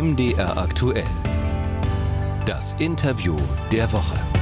MDR aktuell. Das Interview der Woche.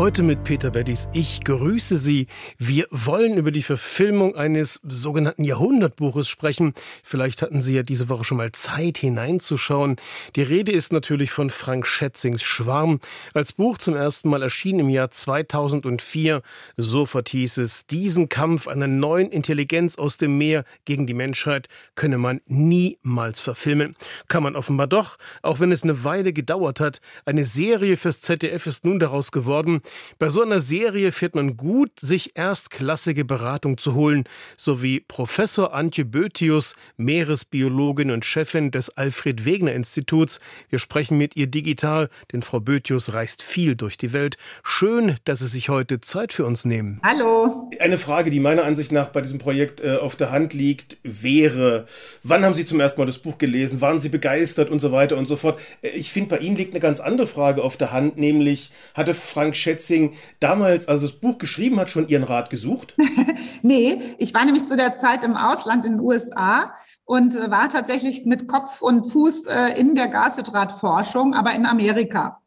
Heute mit Peter Beddis. Ich grüße Sie. Wir wollen über die Verfilmung eines sogenannten Jahrhundertbuches sprechen. Vielleicht hatten Sie ja diese Woche schon mal Zeit hineinzuschauen. Die Rede ist natürlich von Frank Schätzings Schwarm. Als Buch zum ersten Mal erschien im Jahr 2004. Sofort hieß es, diesen Kampf einer neuen Intelligenz aus dem Meer gegen die Menschheit könne man niemals verfilmen. Kann man offenbar doch, auch wenn es eine Weile gedauert hat. Eine Serie fürs ZDF ist nun daraus geworden. Bei so einer Serie fährt man gut, sich erstklassige Beratung zu holen, so wie Professor Antje Bötius, Meeresbiologin und Chefin des Alfred Wegener Instituts. Wir sprechen mit ihr digital, denn Frau Bötius reist viel durch die Welt. Schön, dass Sie sich heute Zeit für uns nehmen. Hallo. Eine Frage, die meiner Ansicht nach bei diesem Projekt äh, auf der Hand liegt, wäre, wann haben Sie zum ersten Mal das Buch gelesen? Waren Sie begeistert und so weiter und so fort? Äh, ich finde, bei Ihnen liegt eine ganz andere Frage auf der Hand, nämlich hatte Frank Schätz Schätzing damals, als das Buch geschrieben hat, schon Ihren Rat gesucht? nee, ich war nämlich zu der Zeit im Ausland in den USA und äh, war tatsächlich mit Kopf und Fuß äh, in der Gashydratforschung, aber in Amerika.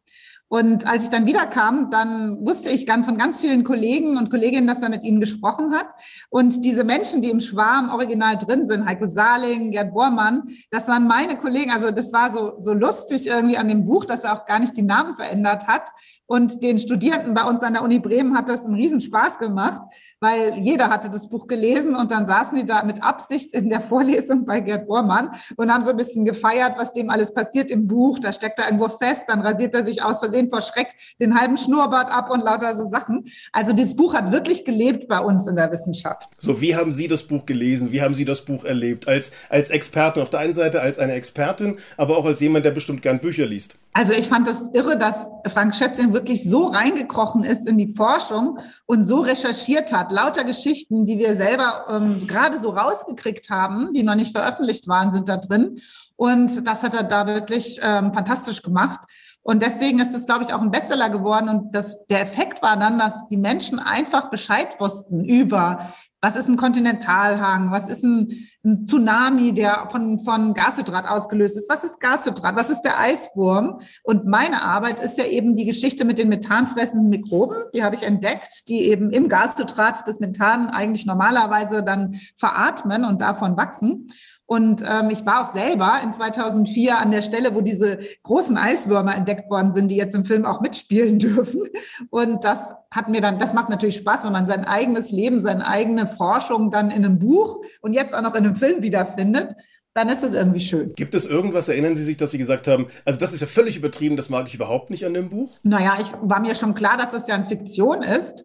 Und als ich dann wiederkam, dann wusste ich ganz von ganz vielen Kollegen und Kolleginnen, dass er mit ihnen gesprochen hat. Und diese Menschen, die im Schwarm original drin sind, Heiko Saling, Gerd Bormann, das waren meine Kollegen. Also das war so, so lustig irgendwie an dem Buch, dass er auch gar nicht die Namen verändert hat. Und den Studierenden bei uns an der Uni Bremen hat das einen Riesenspaß gemacht, weil jeder hatte das Buch gelesen und dann saßen die da mit Absicht in der Vorlesung bei Gerd Bormann und haben so ein bisschen gefeiert, was dem alles passiert im Buch. Da steckt er irgendwo fest, dann rasiert er sich aus Versehen vor Schreck den halben Schnurrbart ab und lauter so Sachen. Also dieses Buch hat wirklich gelebt bei uns in der Wissenschaft. So, wie haben Sie das Buch gelesen? Wie haben Sie das Buch erlebt? Als, als Expertin auf der einen Seite, als eine Expertin, aber auch als jemand, der bestimmt gern Bücher liest. Also ich fand das irre, dass Frank Schätzing wirklich so reingekrochen ist in die Forschung und so recherchiert hat. Lauter Geschichten, die wir selber ähm, gerade so rausgekriegt haben, die noch nicht veröffentlicht waren, sind da drin. Und das hat er da wirklich ähm, fantastisch gemacht. Und deswegen ist es, glaube ich, auch ein Bestseller geworden. Und das, der Effekt war dann, dass die Menschen einfach Bescheid wussten über was ist ein Kontinentalhang? Was ist ein, ein, Tsunami, der von, von Gashydrat ausgelöst ist? Was ist Gashydrat? Was ist der Eiswurm? Und meine Arbeit ist ja eben die Geschichte mit den methanfressenden Mikroben. Die habe ich entdeckt, die eben im Gashydrat das Methan eigentlich normalerweise dann veratmen und davon wachsen. Und ähm, ich war auch selber in 2004 an der Stelle, wo diese großen Eiswürmer entdeckt worden sind, die jetzt im Film auch mitspielen dürfen. Und das hat mir dann, das macht natürlich Spaß, wenn man sein eigenes Leben, seine eigene Forschung dann in einem Buch und jetzt auch noch in einem Film wiederfindet dann ist das irgendwie schön. Gibt es irgendwas, erinnern Sie sich, dass Sie gesagt haben, also das ist ja völlig übertrieben, das mag ich überhaupt nicht an dem Buch? Naja, ich war mir schon klar, dass das ja eine Fiktion ist.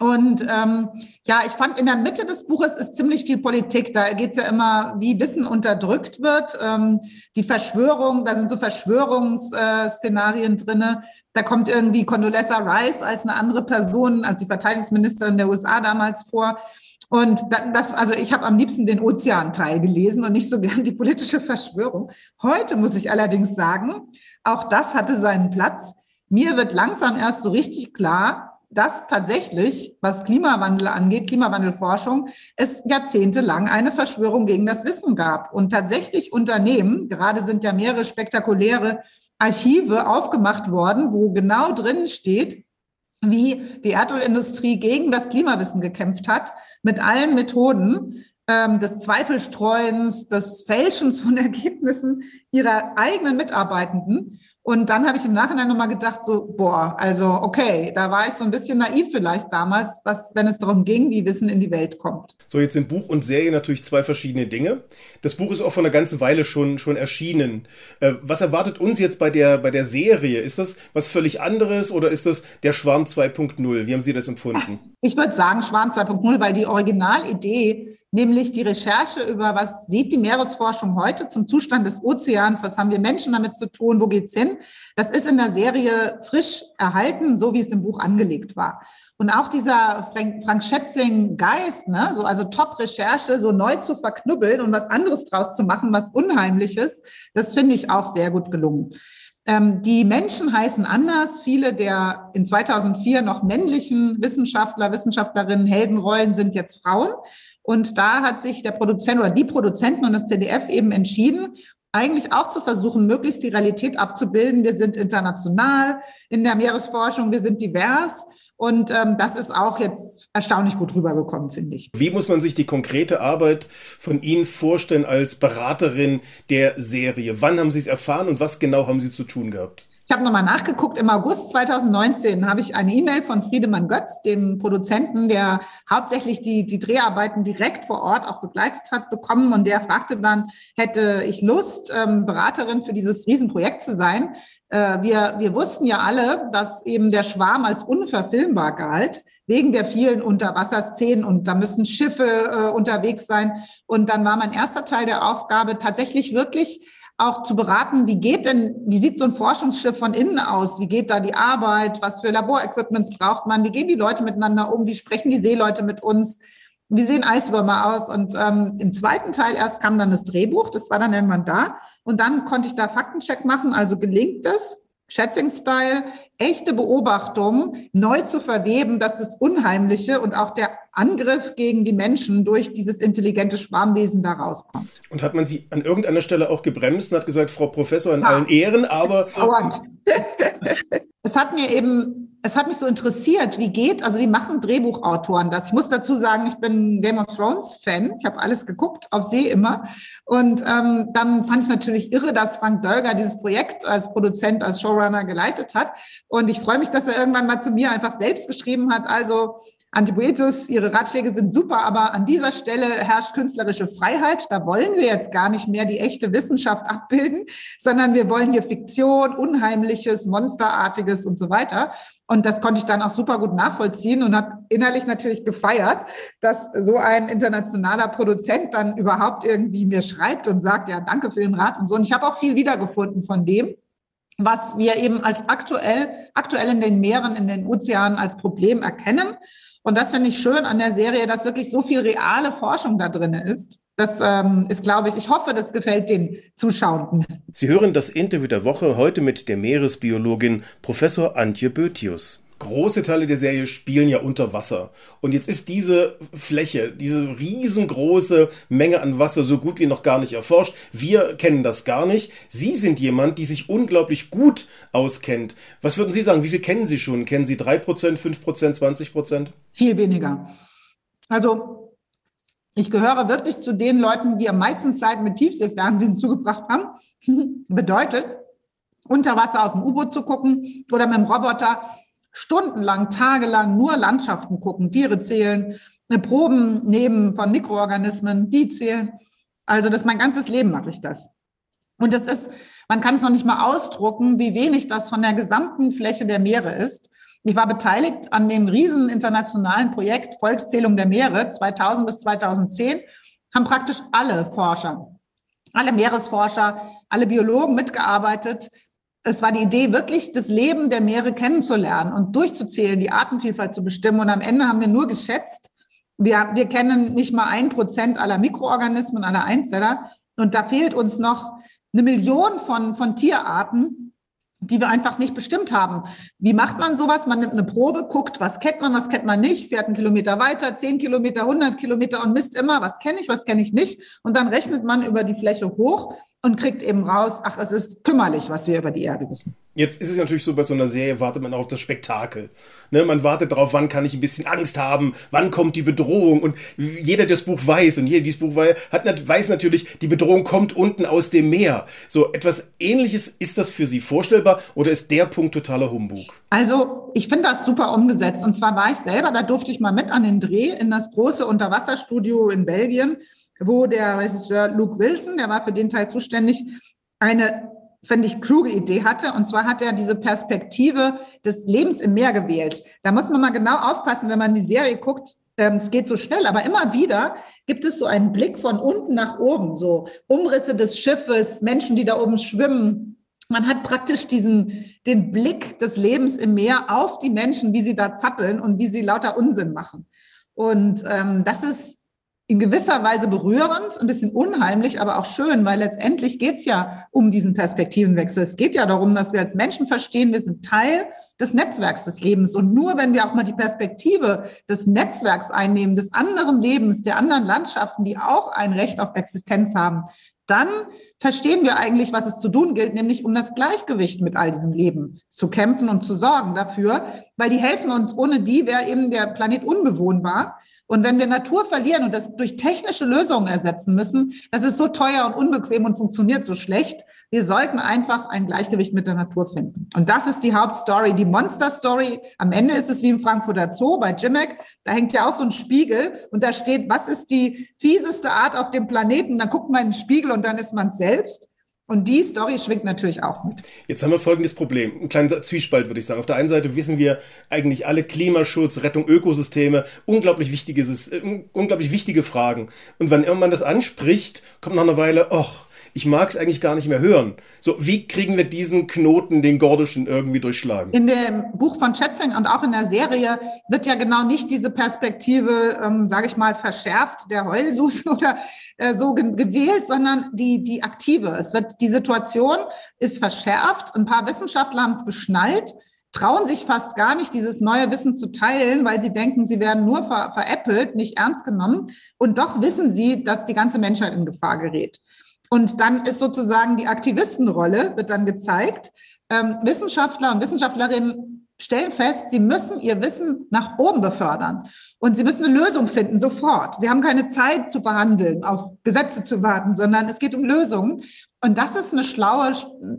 Und ähm, ja, ich fand in der Mitte des Buches ist ziemlich viel Politik. Da geht es ja immer, wie Wissen unterdrückt wird. Ähm, die Verschwörung, da sind so Verschwörungsszenarien äh, drinne. Da kommt irgendwie Condoleezza Rice als eine andere Person, als die Verteidigungsministerin der USA damals vor. Und das, also ich habe am liebsten den Ozeanteil gelesen und nicht so gern die politische Verschwörung. Heute muss ich allerdings sagen, auch das hatte seinen Platz. Mir wird langsam erst so richtig klar, dass tatsächlich, was Klimawandel angeht, Klimawandelforschung, es jahrzehntelang eine Verschwörung gegen das Wissen gab. Und tatsächlich Unternehmen, gerade sind ja mehrere spektakuläre Archive aufgemacht worden, wo genau drin steht, wie die Erdölindustrie gegen das Klimawissen gekämpft hat, mit allen Methoden ähm, des Zweifelstreuens, des Fälschens von Ergebnissen ihrer eigenen Mitarbeitenden. Und dann habe ich im Nachhinein nochmal gedacht, so, boah, also okay, da war ich so ein bisschen naiv vielleicht damals, was, wenn es darum ging, wie Wissen in die Welt kommt. So, jetzt sind Buch und Serie natürlich zwei verschiedene Dinge. Das Buch ist auch vor einer ganzen Weile schon, schon erschienen. Äh, was erwartet uns jetzt bei der, bei der Serie? Ist das was völlig anderes oder ist das der Schwarm 2.0? Wie haben Sie das empfunden? Ich würde sagen Schwarm 2.0, weil die Originalidee nämlich die Recherche über, was sieht die Meeresforschung heute zum Zustand des Ozeans, was haben wir Menschen damit zu tun, wo geht's hin? Das ist in der Serie frisch erhalten, so wie es im Buch angelegt war. Und auch dieser Frank, Frank Schätzing Geist, ne, so also Top-Recherche, so neu zu verknubbeln und was anderes draus zu machen, was Unheimliches, das finde ich auch sehr gut gelungen. Ähm, die Menschen heißen anders. Viele der in 2004 noch männlichen Wissenschaftler, Wissenschaftlerinnen, Heldenrollen sind jetzt Frauen. Und da hat sich der Produzent oder die Produzenten und das ZDF eben entschieden, eigentlich auch zu versuchen, möglichst die Realität abzubilden. Wir sind international in der Meeresforschung, wir sind divers. Und ähm, das ist auch jetzt erstaunlich gut rübergekommen, finde ich. Wie muss man sich die konkrete Arbeit von Ihnen vorstellen als Beraterin der Serie? Wann haben Sie es erfahren und was genau haben Sie zu tun gehabt? Ich habe nochmal nachgeguckt. Im August 2019 habe ich eine E-Mail von Friedemann Götz, dem Produzenten, der hauptsächlich die, die Dreharbeiten direkt vor Ort auch begleitet hat, bekommen. Und der fragte dann, hätte ich Lust, ähm, Beraterin für dieses Riesenprojekt zu sein? Äh, wir, wir wussten ja alle, dass eben der Schwarm als unverfilmbar galt wegen der vielen Unterwasserszenen und da müssen Schiffe äh, unterwegs sein. Und dann war mein erster Teil der Aufgabe tatsächlich wirklich auch zu beraten, wie geht denn, wie sieht so ein Forschungsschiff von innen aus? Wie geht da die Arbeit? Was für Laborequipments braucht man? Wie gehen die Leute miteinander um? Wie sprechen die Seeleute mit uns? Wie sehen Eiswürmer aus? Und ähm, im zweiten Teil erst kam dann das Drehbuch, das war dann irgendwann da. Und dann konnte ich da Faktencheck machen, also gelingt es, Schätzing-Style, echte Beobachtungen neu zu verweben, dass das Unheimliche und auch der Angriff gegen die Menschen durch dieses intelligente Schwarmwesen da rauskommt. Und hat man sie an irgendeiner Stelle auch gebremst und hat gesagt, Frau Professor, in ja. allen Ehren, aber. es hat mir eben es hat mich so interessiert, wie geht, also wie machen Drehbuchautoren das? Ich muss dazu sagen, ich bin Game of Thrones Fan. Ich habe alles geguckt, auf See immer. Und ähm, dann fand ich es natürlich irre, dass Frank Dölger dieses Projekt als Produzent, als Showrunner geleitet hat. Und ich freue mich, dass er irgendwann mal zu mir einfach selbst geschrieben hat. Also Antipoetus, Ihre Ratschläge sind super, aber an dieser Stelle herrscht künstlerische Freiheit. Da wollen wir jetzt gar nicht mehr die echte Wissenschaft abbilden, sondern wir wollen hier Fiktion, Unheimliches, Monsterartiges und so weiter. Und das konnte ich dann auch super gut nachvollziehen und habe innerlich natürlich gefeiert, dass so ein internationaler Produzent dann überhaupt irgendwie mir schreibt und sagt, ja, danke für den Rat und so. Und ich habe auch viel wiedergefunden von dem, was wir eben als aktuell, aktuell in den Meeren, in den Ozeanen als Problem erkennen. Und das finde ich schön an der Serie, dass wirklich so viel reale Forschung da drin ist. Das ähm, ist, glaube ich, ich hoffe, das gefällt den Zuschauenden. Sie hören das Interview der Woche heute mit der Meeresbiologin Professor Antje Bötius. Große Teile der Serie spielen ja unter Wasser. Und jetzt ist diese Fläche, diese riesengroße Menge an Wasser so gut wie noch gar nicht erforscht. Wir kennen das gar nicht. Sie sind jemand, die sich unglaublich gut auskennt. Was würden Sie sagen? Wie viel kennen Sie schon? Kennen Sie 3%, 5%, 20%? Viel weniger. Also ich gehöre wirklich zu den Leuten, die am meisten Zeit mit Tiefseefernsehen zugebracht haben. Bedeutet, unter Wasser aus dem U-Boot zu gucken oder mit dem Roboter stundenlang, tagelang nur Landschaften gucken, Tiere zählen, Proben nehmen von Mikroorganismen, die zählen. Also das mein ganzes Leben mache ich das. Und das ist, man kann es noch nicht mal ausdrucken, wie wenig das von der gesamten Fläche der Meere ist. Ich war beteiligt an dem riesen internationalen Projekt Volkszählung der Meere 2000 bis 2010, haben praktisch alle Forscher, alle Meeresforscher, alle Biologen mitgearbeitet. Es war die Idee, wirklich das Leben der Meere kennenzulernen und durchzuzählen, die Artenvielfalt zu bestimmen. Und am Ende haben wir nur geschätzt, wir, wir kennen nicht mal ein Prozent aller Mikroorganismen, aller Einzeller. Und da fehlt uns noch eine Million von, von Tierarten, die wir einfach nicht bestimmt haben. Wie macht man sowas? Man nimmt eine Probe, guckt, was kennt man, was kennt man nicht, fährt einen Kilometer weiter, zehn Kilometer, 100 Kilometer und misst immer, was kenne ich, was kenne ich nicht. Und dann rechnet man über die Fläche hoch und kriegt eben raus, ach, es ist kümmerlich, was wir über die Erde wissen. Jetzt ist es natürlich so, bei so einer Serie wartet man auch auf das Spektakel. Ne? Man wartet darauf, wann kann ich ein bisschen Angst haben, wann kommt die Bedrohung. Und jeder, der das Buch weiß und jeder, der dieses Buch weiß, hat, weiß natürlich, die Bedrohung kommt unten aus dem Meer. So etwas Ähnliches, ist das für Sie vorstellbar oder ist der Punkt totaler Humbug? Also ich finde das super umgesetzt. Und zwar war ich selber, da durfte ich mal mit an den Dreh in das große Unterwasserstudio in Belgien wo der Regisseur Luke Wilson, der war für den Teil zuständig, eine finde ich, kluge Idee hatte. Und zwar hat er diese Perspektive des Lebens im Meer gewählt. Da muss man mal genau aufpassen, wenn man die Serie guckt. Ähm, es geht so schnell, aber immer wieder gibt es so einen Blick von unten nach oben, so Umrisse des Schiffes, Menschen, die da oben schwimmen. Man hat praktisch diesen, den Blick des Lebens im Meer auf die Menschen, wie sie da zappeln und wie sie lauter Unsinn machen. Und ähm, das ist in gewisser Weise berührend, ein bisschen unheimlich, aber auch schön, weil letztendlich geht es ja um diesen Perspektivenwechsel. Es geht ja darum, dass wir als Menschen verstehen, wir sind Teil des Netzwerks des Lebens. Und nur wenn wir auch mal die Perspektive des Netzwerks einnehmen, des anderen Lebens, der anderen Landschaften, die auch ein Recht auf Existenz haben, dann verstehen wir eigentlich, was es zu tun gilt, nämlich um das Gleichgewicht mit all diesem Leben zu kämpfen und zu sorgen dafür, weil die helfen uns. Ohne die wäre eben der Planet unbewohnbar. Und wenn wir Natur verlieren und das durch technische Lösungen ersetzen müssen, das ist so teuer und unbequem und funktioniert so schlecht. Wir sollten einfach ein Gleichgewicht mit der Natur finden. Und das ist die Hauptstory, die Monster-Story. Am Ende ist es wie im Frankfurter Zoo bei Jimmick. Da hängt ja auch so ein Spiegel und da steht, was ist die fieseste Art auf dem Planeten? Dann guckt man in den Spiegel und dann ist man selbst. Und die Story schwingt natürlich auch mit. Jetzt haben wir folgendes Problem. Ein kleiner Zwiespalt, würde ich sagen. Auf der einen Seite wissen wir eigentlich alle Klimaschutz, Rettung Ökosysteme, unglaublich wichtige, äh, unglaublich wichtige Fragen. Und wenn man das anspricht, kommt nach einer Weile, ach, ich mag es eigentlich gar nicht mehr hören. So, wie kriegen wir diesen Knoten, den gordischen, irgendwie durchschlagen? In dem Buch von Schätzing und auch in der Serie wird ja genau nicht diese Perspektive, ähm, sage ich mal, verschärft, der Heulsus oder äh, so ge gewählt, sondern die, die aktive. Es wird, die Situation ist verschärft. Ein paar Wissenschaftler haben es geschnallt trauen sich fast gar nicht, dieses neue Wissen zu teilen, weil sie denken, sie werden nur ver veräppelt, nicht ernst genommen. Und doch wissen sie, dass die ganze Menschheit in Gefahr gerät. Und dann ist sozusagen die Aktivistenrolle, wird dann gezeigt. Ähm, Wissenschaftler und Wissenschaftlerinnen stellen fest, sie müssen ihr Wissen nach oben befördern. Und sie müssen eine Lösung finden, sofort. Sie haben keine Zeit zu verhandeln, auf Gesetze zu warten, sondern es geht um Lösungen. Und das ist eine schlaue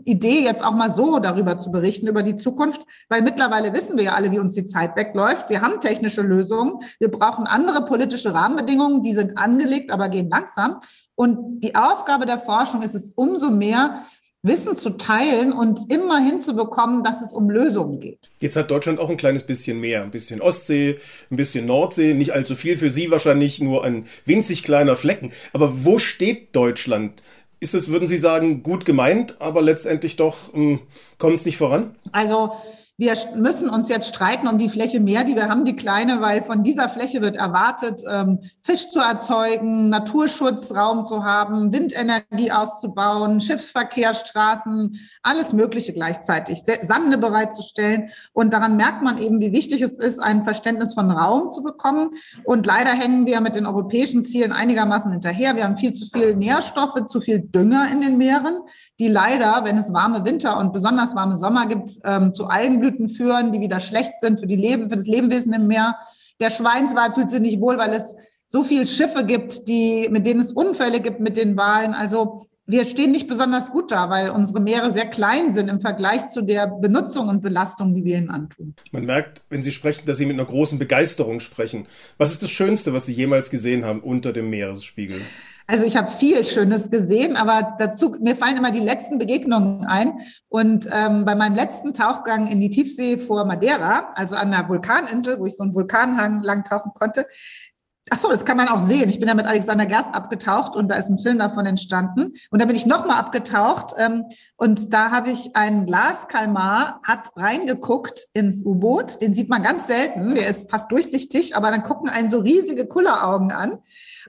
Idee, jetzt auch mal so darüber zu berichten, über die Zukunft, weil mittlerweile wissen wir ja alle, wie uns die Zeit wegläuft. Wir haben technische Lösungen. Wir brauchen andere politische Rahmenbedingungen, die sind angelegt, aber gehen langsam. Und die Aufgabe der Forschung ist es umso mehr, Wissen zu teilen und immer hinzubekommen, dass es um Lösungen geht. Jetzt hat Deutschland auch ein kleines bisschen mehr, ein bisschen Ostsee, ein bisschen Nordsee, nicht allzu viel für Sie wahrscheinlich nur ein winzig kleiner Flecken. Aber wo steht Deutschland? Ist es, würden Sie sagen, gut gemeint, aber letztendlich doch ähm, kommt es nicht voran? Also wir müssen uns jetzt streiten um die Fläche mehr, die wir haben, die kleine, weil von dieser Fläche wird erwartet, ähm, Fisch zu erzeugen, Naturschutzraum zu haben, Windenergie auszubauen, Schiffsverkehr, Straßen, alles Mögliche gleichzeitig, Sande bereitzustellen. Und daran merkt man eben, wie wichtig es ist, ein Verständnis von Raum zu bekommen. Und leider hängen wir mit den europäischen Zielen einigermaßen hinterher. Wir haben viel zu viel Nährstoffe, zu viel Dünger in den Meeren, die leider, wenn es warme Winter und besonders warme Sommer gibt, ähm, zu Algen Algenblüten führen, die wieder schlecht sind für, die Leben, für das Lebewesen im Meer. Der Schweinswal fühlt sich nicht wohl, weil es so viele Schiffe gibt, die, mit denen es Unfälle gibt mit den Walen. Also wir stehen nicht besonders gut da, weil unsere Meere sehr klein sind im Vergleich zu der Benutzung und Belastung, die wir ihnen antun. Man merkt, wenn Sie sprechen, dass Sie mit einer großen Begeisterung sprechen. Was ist das Schönste, was Sie jemals gesehen haben unter dem Meeresspiegel? Also ich habe viel Schönes gesehen, aber dazu, mir fallen immer die letzten Begegnungen ein. Und ähm, bei meinem letzten Tauchgang in die Tiefsee vor Madeira, also an der Vulkaninsel, wo ich so einen Vulkanhang lang tauchen konnte, Ach so, das kann man auch sehen. Ich bin ja mit Alexander Gerst abgetaucht und da ist ein Film davon entstanden. Und da bin ich nochmal abgetaucht ähm, und da habe ich einen Glaskalmar, hat reingeguckt ins U-Boot. Den sieht man ganz selten. Der ist fast durchsichtig, aber dann gucken einen so riesige Kulleraugen an.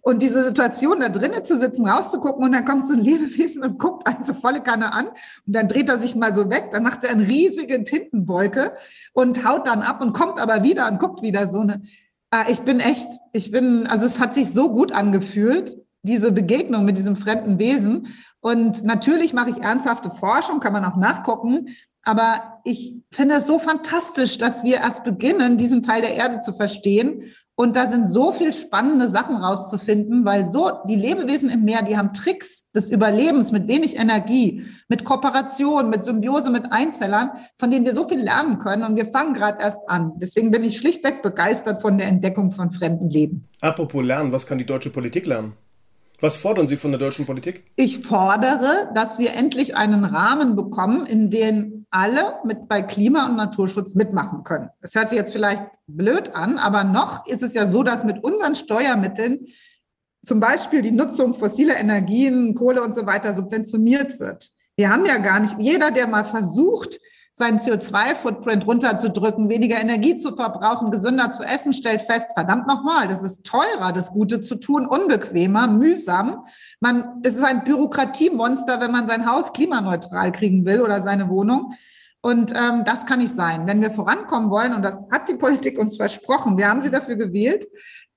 Und diese Situation, da drinnen zu sitzen, rauszugucken und dann kommt so ein Lebewesen und guckt einen so volle Kanne an und dann dreht er sich mal so weg, dann macht er eine riesige Tintenwolke und haut dann ab und kommt aber wieder und guckt wieder so eine. Ah, ich bin echt, ich bin, also es hat sich so gut angefühlt, diese Begegnung mit diesem fremden Wesen. Und natürlich mache ich ernsthafte Forschung, kann man auch nachgucken. Aber ich finde es so fantastisch, dass wir erst beginnen, diesen Teil der Erde zu verstehen. Und da sind so viel spannende Sachen rauszufinden, weil so die Lebewesen im Meer, die haben Tricks des Überlebens mit wenig Energie, mit Kooperation, mit Symbiose mit Einzellern, von denen wir so viel lernen können. Und wir fangen gerade erst an. Deswegen bin ich schlichtweg begeistert von der Entdeckung von fremden Leben. Apropos lernen, was kann die deutsche Politik lernen? Was fordern Sie von der deutschen Politik? Ich fordere, dass wir endlich einen Rahmen bekommen, in dem alle mit bei Klima- und Naturschutz mitmachen können. Das hört sich jetzt vielleicht blöd an, aber noch ist es ja so, dass mit unseren Steuermitteln zum Beispiel die Nutzung fossiler Energien, Kohle und so weiter subventioniert wird. Wir haben ja gar nicht, jeder, der mal versucht, seinen CO2-Footprint runterzudrücken, weniger Energie zu verbrauchen, gesünder zu essen, stellt fest, verdammt nochmal, das ist teurer, das Gute zu tun, unbequemer, mühsam. Man, es ist ein Bürokratiemonster, wenn man sein Haus klimaneutral kriegen will oder seine Wohnung. Und ähm, das kann nicht sein. Wenn wir vorankommen wollen, und das hat die Politik uns versprochen, wir haben sie dafür gewählt,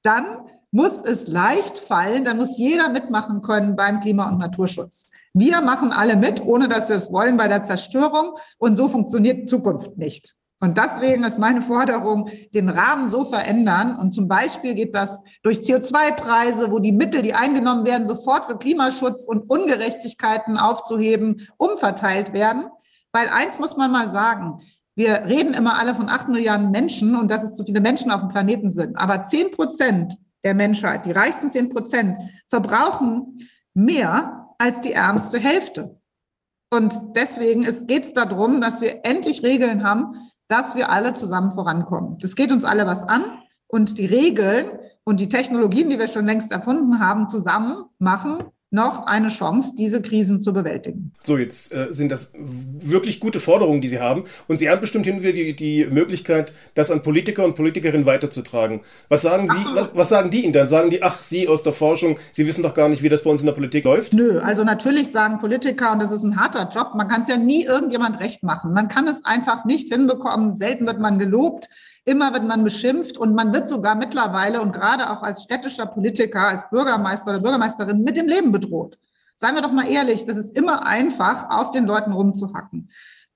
dann muss es leicht fallen, dann muss jeder mitmachen können beim Klima- und Naturschutz. Wir machen alle mit, ohne dass wir es wollen, bei der Zerstörung. Und so funktioniert Zukunft nicht. Und deswegen ist meine Forderung, den Rahmen so verändern. Und zum Beispiel geht das durch CO2-Preise, wo die Mittel, die eingenommen werden, sofort für Klimaschutz und Ungerechtigkeiten aufzuheben, umverteilt werden. Weil eins muss man mal sagen. Wir reden immer alle von acht Milliarden Menschen und dass es zu viele Menschen auf dem Planeten sind. Aber zehn Prozent der Menschheit, die reichsten zehn Prozent, verbrauchen mehr als die ärmste Hälfte. Und deswegen geht es darum, dass wir endlich Regeln haben, dass wir alle zusammen vorankommen. Das geht uns alle was an. Und die Regeln und die Technologien, die wir schon längst erfunden haben, zusammen machen noch eine Chance, diese Krisen zu bewältigen. So, jetzt äh, sind das wirklich gute Forderungen, die Sie haben. Und Sie haben bestimmt hin die, die Möglichkeit, das an Politiker und Politikerinnen weiterzutragen. Was sagen Sie, was, was, sagen die Ihnen dann? Sagen die, ach, Sie aus der Forschung, Sie wissen doch gar nicht, wie das bei uns in der Politik läuft? Nö, also natürlich sagen Politiker, und das ist ein harter Job, man kann es ja nie irgendjemand recht machen. Man kann es einfach nicht hinbekommen. Selten wird man gelobt. Immer wird man beschimpft und man wird sogar mittlerweile und gerade auch als städtischer Politiker, als Bürgermeister oder Bürgermeisterin mit dem Leben bedroht. Seien wir doch mal ehrlich, das ist immer einfach, auf den Leuten rumzuhacken.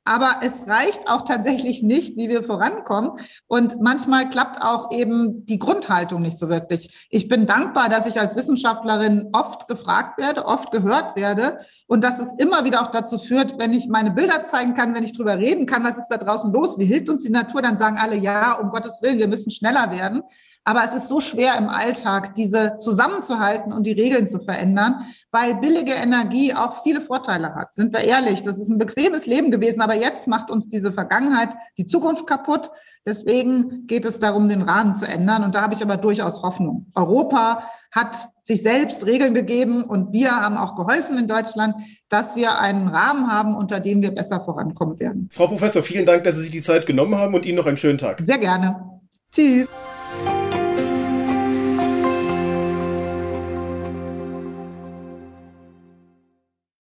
Aber es reicht auch tatsächlich nicht, wie wir vorankommen. Und manchmal klappt auch eben die Grundhaltung nicht so wirklich. Ich bin dankbar, dass ich als Wissenschaftlerin oft gefragt werde, oft gehört werde und dass es immer wieder auch dazu führt, wenn ich meine Bilder zeigen kann, wenn ich drüber reden kann, was ist da draußen los, wie hilft uns die Natur, dann sagen alle, ja, um Gottes Willen, wir müssen schneller werden. Aber es ist so schwer im Alltag, diese zusammenzuhalten und die Regeln zu verändern, weil billige Energie auch viele Vorteile hat. Sind wir ehrlich, das ist ein bequemes Leben gewesen, aber jetzt macht uns diese Vergangenheit die Zukunft kaputt. Deswegen geht es darum, den Rahmen zu ändern. Und da habe ich aber durchaus Hoffnung. Europa hat sich selbst Regeln gegeben und wir haben auch geholfen in Deutschland, dass wir einen Rahmen haben, unter dem wir besser vorankommen werden. Frau Professor, vielen Dank, dass Sie sich die Zeit genommen haben und Ihnen noch einen schönen Tag. Sehr gerne. Tschüss.